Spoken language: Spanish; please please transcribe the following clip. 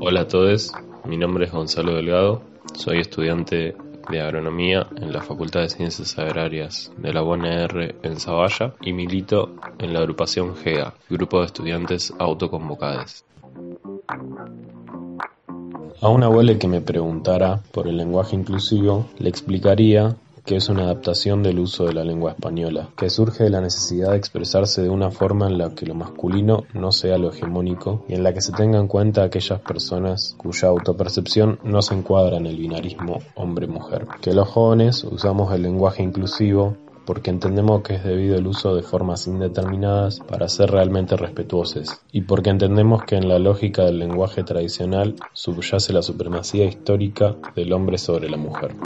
Hola a todos, mi nombre es Gonzalo Delgado, soy estudiante de agronomía en la Facultad de Ciencias Agrarias de la UNR en Zavalla y milito en la agrupación GEA, Grupo de Estudiantes Autoconvocados. A una abuela que me preguntara por el lenguaje inclusivo, le explicaría que es una adaptación del uso de la lengua española, que surge de la necesidad de expresarse de una forma en la que lo masculino no sea lo hegemónico y en la que se tenga en cuenta aquellas personas cuya autopercepción no se encuadra en el binarismo hombre-mujer. Que los jóvenes usamos el lenguaje inclusivo porque entendemos que es debido al uso de formas indeterminadas para ser realmente respetuosos y porque entendemos que en la lógica del lenguaje tradicional subyace la supremacía histórica del hombre sobre la mujer.